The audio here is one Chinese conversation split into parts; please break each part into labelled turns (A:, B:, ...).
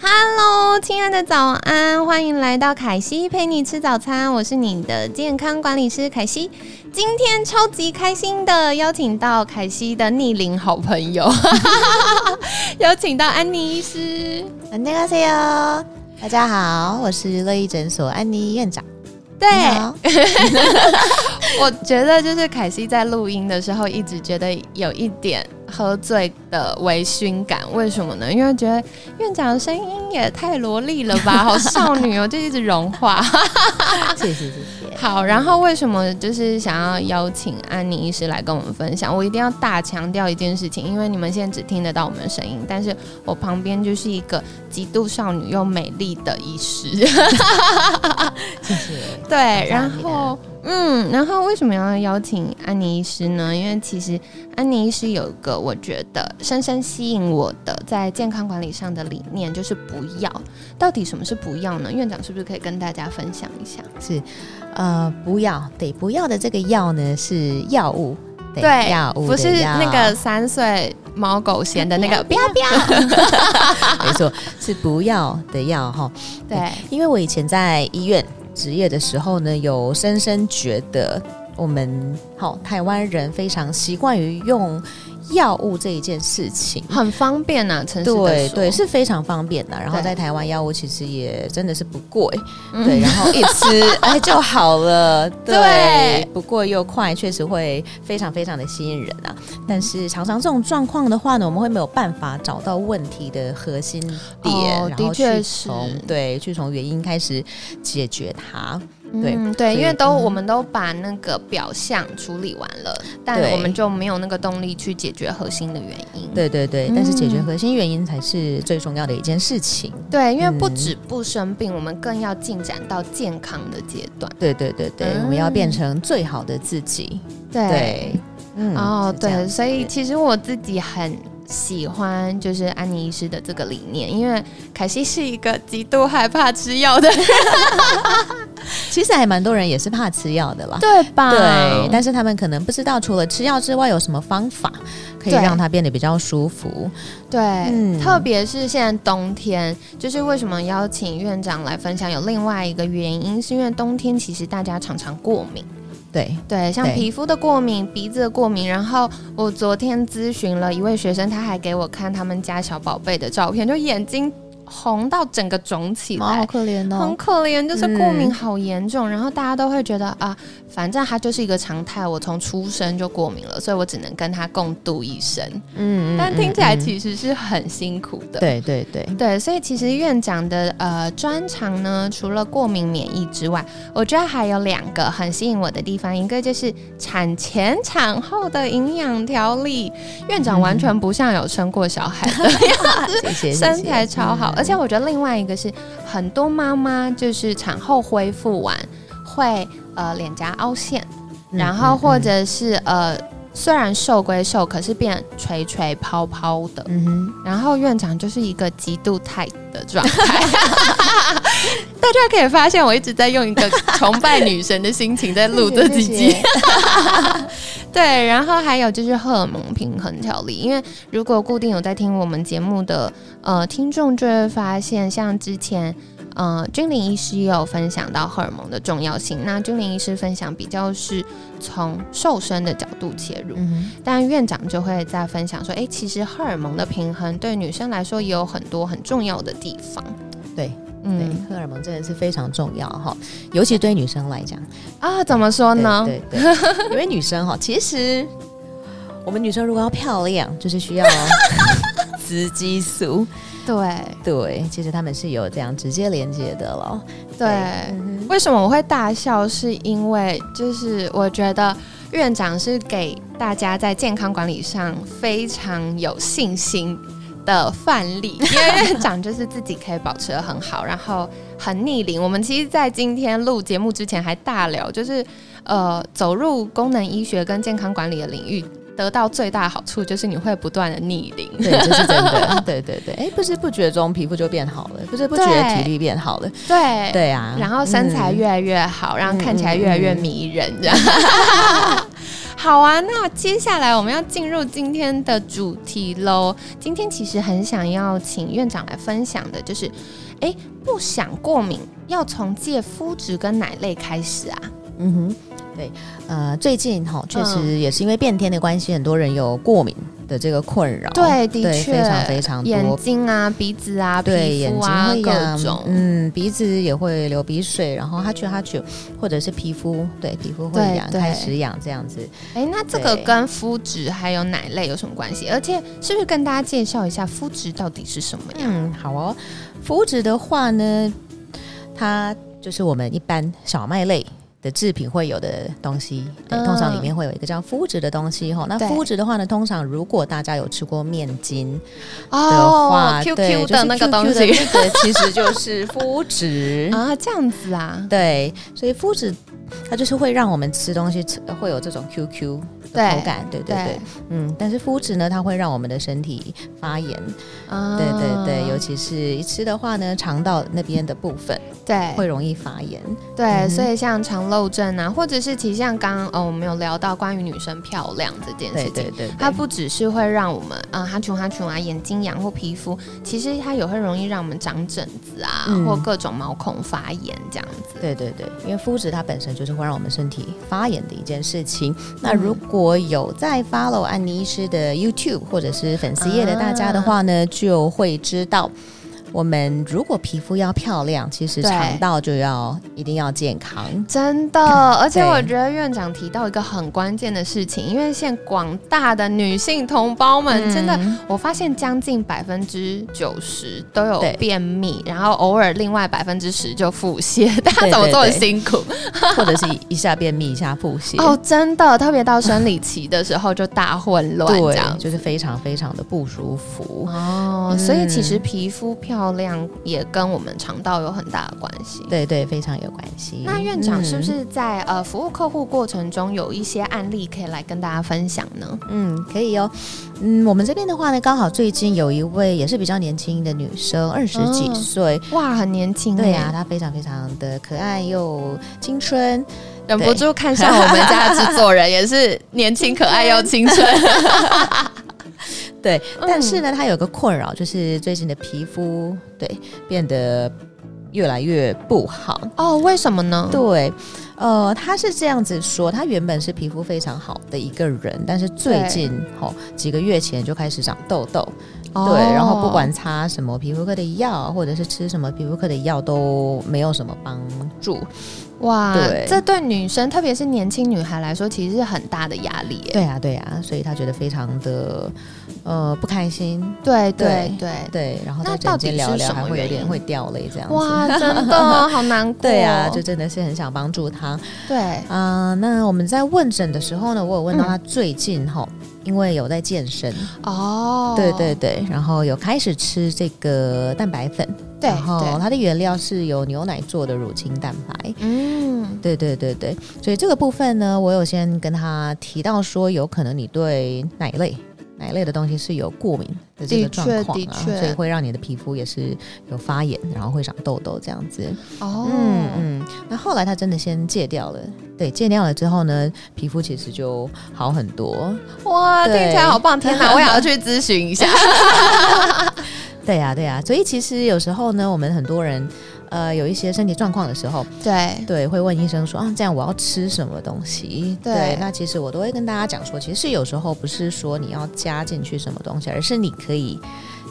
A: Hello，亲爱的早安，欢迎来到凯西陪你吃早餐，我是你的健康管理师凯西。今天超级开心的邀请到凯西的逆龄好朋友，邀请到安妮医师。
B: 안녕하세요，大家好，我是乐意诊所安妮院长。
A: 对
B: 你好，
A: 我觉得就是凯西在录音的时候，一直觉得有一点 喝醉的微醺感。为什么呢？因为觉得院长的声音也太萝莉了吧，好少女哦，就一直融化。
B: 谢谢谢谢。
A: 好，然后为什么就是想要邀请安妮医师来跟我们分享？我一定要大强调一件事情，因为你们现在只听得到我们的声音，但是我旁边就是一个极度少女又美丽的医师。
B: 谢谢。
A: 对，然后嗯，然后为什么要邀请安妮医师呢？因为其实安妮医师有一个我觉得深深吸引我的在健康管理上的理念，就是不要。到底什么是不要呢？院长是不是可以跟大家分享一下？
B: 是呃，不要对，不要的这个药呢是药物，
A: 对
B: 药物
A: 不是那个三岁猫狗嫌的那个，不 要不要。
B: 没错，是不要的药哈。
A: 对，
B: 因为我以前在医院职业的时候呢，有深深觉得我们好、台湾人非常习惯于用药物这一件事情。
A: 很方便呐、诚实的说
B: 对对，是非常方便的。然后在台湾药物其实也真的是不贵，
A: 嗯
B: 对，然后一吃哎就好了，
A: 对
B: 对，不过又快，确实会非常非常的吸引人啊。但是常常这种状况的话呢，我们会没有办法找到问题的核心点，
A: 哦
B: 然后去
A: 是
B: 从对去从原因开始解决它。对
A: 嗯、对，因为都、
B: 嗯。
A: 我们都把那个表象处理完了，但我们就没有那个动力去解决核心的原因。
B: 对对对，但是解决
A: 嗯。
B: 核心原因才是最重要的一件事情。
A: 对，因为不
B: 嗯
A: 止不生病，我们更要进展到健康的阶段。
B: 对对对对，
A: 嗯。
B: 我们要变成最好的自己。
A: 对。
B: 对，嗯
A: 哦，对，所以其实我自己很喜欢就是安妮医师的这个理念，因为凯西是一个极度害怕吃药的人，
B: 其实还蛮多人也是怕吃药的啦。
A: 对吧？
B: 对，但是他们可能不知道，除了吃药之外，有什么方法可以让它变得比较舒服。
A: 对，
B: 嗯
A: 特别是现在冬天，就是为什么邀请院长来分享，有另外一个原因，是因为冬天其实大家常常过敏，
B: 对，
A: 对，像皮肤的过敏、鼻子的过敏。然后我昨天咨询了一位学生，他还给我看他们家小宝贝的照片，就眼睛红到整个肿起
B: 来好。可怜哦
A: 很
B: 哦。
A: 可怜，就是过敏
B: 嗯
A: 好严重，然后大家都会觉得啊，反正它就是一个常态，我从出生就过敏了，所以我只能跟它共度一生。
B: 嗯
A: 但听起来其实是很辛苦的。
B: 对对对，
A: 对，所以其实院长的呃专长呢，除了过敏免疫之外，我觉得还有两个很吸引我的地方，一个就是产前产后的营养调理。院长完全不像有生过小孩的
B: 样子，谢谢
A: 身材超好，
B: 嗯
A: 而且我觉得另外一个是很多妈妈就是产后恢复完会呃脸颊凹陷，
B: 嗯
A: 然后或
B: 嗯。
A: 者是呃虽然瘦归瘦，可是变垂垂泡泡的。
B: 嗯哼，
A: 然后院长就是一个极度 tight 的状态，大家可以发现我一直在用一个崇拜女神的心情在录这几集。对，然后还有就是荷尔蒙平衡调理，因为如果固定有在听我们节目的呃听众就会发现，像之前。呃，君临医师也有分享到荷尔蒙的重要性。那君临医师分享比较是从瘦身的角度切入，
B: 嗯
A: 但院长就会在分享说，诶，其实荷尔蒙的平衡对女生来说也有很多很重要的地方。
B: 哼，对对，
A: 嗯
B: 荷尔蒙真的是非常重要哈，尤其对女生来讲。
A: 啊，怎么说呢？
B: 对对对，因为女生哈，其实我们女生如果要漂亮，就是需要 雌激素。
A: 对
B: 对，其实他们是有这样直接连接的了。
A: 对
B: 嗯
A: 为什么我会大笑？是因为就是我觉得院长是给大家在健康管理上非常有信心的范例，因为院长就是自己可以保持的很好，然后很逆龄。我们其实，在今天录节目之前还大聊，就是呃，走入功能医学跟健康管理的领域。得到最大好处就是你会不断的逆龄，
B: 对，这是真的，对对对，哎，不知不觉中皮肤就变好了，不知不觉体力变好了，
A: 对
B: 对啊，
A: 然后身材越来越好，然后看起来越来越迷人，这样。好啊，那接下来我们要进入今天的主题喽。今天其实很想要请院长来分享的，就是，哎，不想过敏，要从戒肤质跟奶类开始啊。嗯哼。
B: 对，呃，最近哈，确实也是因为变天的关系，很多人有过敏的这个困扰。
A: 对，的确，
B: 非常非常多。
A: 眼睛啊，鼻子啊，
B: 对，
A: 眼
B: 睛会
A: 痒，
B: 嗯，鼻子也会流鼻水，然后哈啾哈啾，或者是皮肤，对，皮肤会痒，开始痒这样子。
A: 哎，那这个跟肤质还有奶类有什么关系？而且是不是跟大家介绍一下肤质到底是什么呀？
B: 嗯，好哦，肤质的话呢，它就是我们一般小麦类。的制品会有的东西，对，通常里面会有一个叫麸质的东西哈。那麸质的话呢，通常如果大家有吃过面筋的话
A: ，QQ 的那个东西，
B: 对，其实就是麸质。
A: 啊，这样子啊，
B: 对，所以麸质它就是会让我们吃东西吃会有这种 QQ。口感对对对，嗯，但是麸质呢，它会让我们的身体发炎，对对对，尤其是一吃的话呢，肠道那边的部分，
A: 对，
B: 会容易发炎，
A: 对，所以像肠漏症啊，或者是其实像刚刚呃我们有聊到关于女生漂亮这件事情，
B: 对对对，
A: 它不只是会让我们啊哈穷哈穷啊眼睛痒或皮肤，其实它也会容易让我们长疹子啊，或各种毛孔发炎这样子，
B: 对对对，因为肤质它本身就是会让我们身体发炎的一件事情，那如果有在 follow 安妮医师的 YouTube 或者是粉丝页的大家的话呢，就会知道。我们如果皮肤要漂亮，其实肠道就要一定要健康，
A: 真的。而且我觉得院长提到一个很关键的事情，因为现广大的女性同胞们，真的，我发现将近百分之九十都有便秘，然后偶尔另外百分之十就腹泻，大家怎么这么辛苦？
B: 或者是一下便秘一下腹泻？
A: 哦，真的，特别到生理期的时候就大混乱，这样
B: 就是非常非常的不舒服
A: 哦。所以其实皮肤漂。漂亮也跟我们肠道有很大的关系，
B: 对对，非常有关系。
A: 那院长是不是在呃服务客户过程中有一些案例可以来跟大家分享呢？
B: 嗯，可以哦。嗯，我们这边的话呢，刚好最近有一位也是比较年轻的女生，二十几岁，
A: 哇，很年轻。
B: 对呀，她非常非常的可爱又青春，
A: 忍不住看向我们家的制作人，也是年轻可爱又青春。
B: 对，但是呢，他有个困扰，就是最近的皮肤对变得越来越不好
A: 哦。为什么呢？
B: 对，呃，他是这样子说，他原本是皮肤非常好的一个人，但是最近哦几个月前就开始长痘痘，对，然后不管擦什么皮肤科的药，或者是吃什么皮肤科的药，都没有什么帮助。
A: 哇，这对女生，特别是年轻女孩来说，其实是很大的压力。
B: 对呀，对呀，所以她觉得非常的呃不开心。
A: 对对对
B: 对，然后在诊间聊聊，还会有点会掉泪这样子。
A: 哇，真的好难过。
B: 对呀，就真的是很想帮助他。
A: 对
B: 啊，那我们在问诊的时候呢，我有问到他最近哈。因为有在健身哦，对对对，然后有开始吃这个蛋白粉，
A: 对，然
B: 后它的原料是由牛奶做的乳清蛋白，嗯，对对对对，所以这个部分呢，我有先跟他提到说，有可能你对奶类。奶类的东西是有过敏的这个状况啊，所以会让你的皮肤也是有发炎，然后会长痘痘这样子。哦，嗯嗯。那后来他真的先戒掉了，对，戒掉了之后呢，皮肤其实就好很多。
A: 哇，听起来好棒！天哪，我也要去咨询一下。
B: 对呀，对呀。所以其实有时候呢，我们很多人。呃，有一些身体状况的时候，
A: 对
B: 对，会问医生说啊，这样我要吃什么东西？对，那其实我都会跟大家讲说，其实有时候不是说你要加进去什么东西，而是你可以。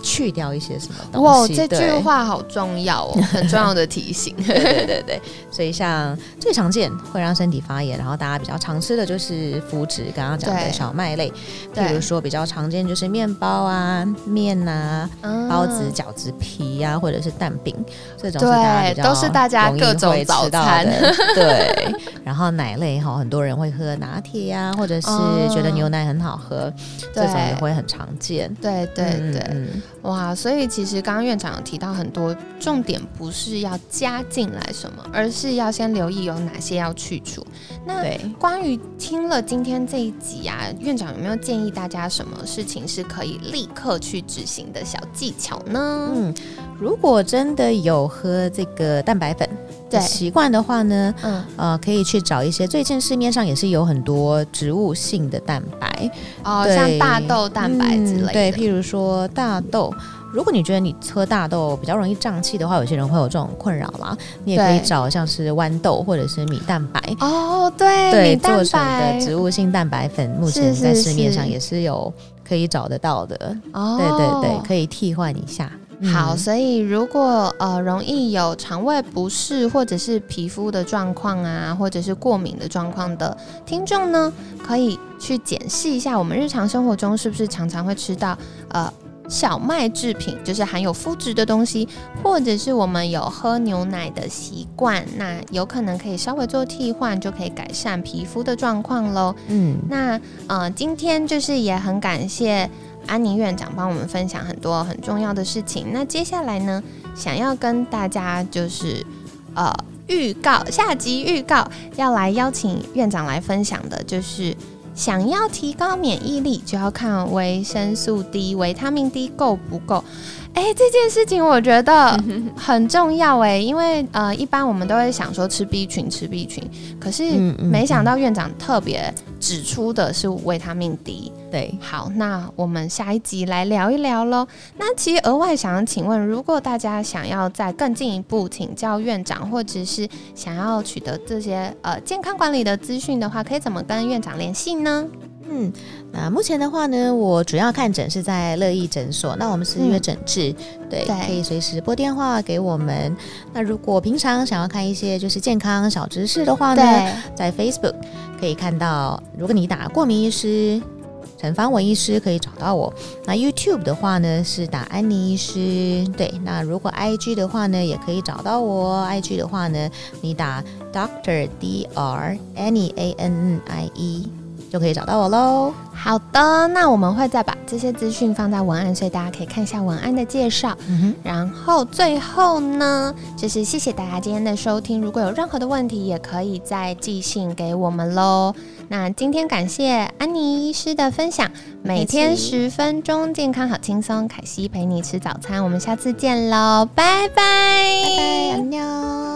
B: 去掉一些什么东西？
A: 哇，这句话好重要哦，很重要的提醒。
B: 对对对对，所以像最常见会让身体发炎，然后大家比较常吃的就是麸质，刚刚讲的小麦类，比如说比较常见就是面包啊、面啊、包子、饺子皮啊，或者是蛋饼，这种是大家
A: 都是大家各种早餐。
B: 对，然后奶类哈，很多人会喝拿铁呀，或者是觉得牛奶很好喝，这种也会很常见。
A: 对对对。哇，所以其实刚刚院长有提到很多重点，不是要加进来什么，而是要先留意有哪些要去除。那关于听了今天这一集啊，院长有没有建议大家什么事情是可以立刻去执行的小技巧呢？嗯，
B: 如果真的有喝这个蛋白粉的习惯的话呢，嗯呃，可以去找一些最近市面上也是有很多植物性的蛋白
A: 哦，像大豆蛋白之类的，
B: 对，譬如说大豆。如果你觉得你喝大豆比较容易胀气的话，有些人会有这种困扰啦。你也可以找像是豌豆或者是米蛋白
A: 哦，对，
B: 对，做成的植物性蛋白粉，目前在市面上也是有可以找得到的。哦，对对对，可以替换一下。
A: 好，所以如果呃容易有肠胃不适或者是皮肤的状况啊，或者是过敏的状况的听众呢，可以去检视一下我们日常生活中是不是常常会吃到呃。小麦制品就是含有麸质的东西，或者是我们有喝牛奶的习惯，那有可能可以稍微做替换，就可以改善皮肤的状况喽。嗯，那呃，今天就是也很感谢安妮院长帮我们分享很多很重要的事情。那接下来呢，想要跟大家就是呃预告下集预告，要来邀请院长来分享的就是。想要提高免疫力，就要看维生素 D、维他命 D 够不够。哎，这件事情我觉得很重要哎，因为呃，一般我们都会想说吃 B 群，吃 B 群，可是没想到院长特别指出的是维他命 D。
B: 对，
A: 好，那我们下一集来聊一聊喽。那其实额外想要请问，如果大家想要再更进一步请教院长，或者是想要取得这些呃健康管理的资讯的话，可以怎么跟院长联系呢？
B: 嗯，那目前的话呢，我主要看诊是在乐意诊所。那我们是约诊治，对，可以随时拨电话给我们。那如果平常想要看一些就是健康小知识的话呢，在 Facebook 可以看到。如果你打过敏医师陈方文医师，可以找到我。那 YouTube 的话呢，是打安妮医师。对，那如果 IG 的话呢，也可以找到我。IG 的话呢，你打 Doctor D R Annie A N N I E。就可以找到我喽。
A: 好的，那我们会再把这些资讯放在文案，所以大家可以看一下文案的介绍。然后最后呢，就是谢谢大家今天的收听。如果有任何的问题，也可以再寄信给我们喽。那今天感谢安妮医师的分享，每天十分钟，健康好轻松。凯西陪你吃早餐，我们下次见喽，拜拜，
B: 拜拜，安妞。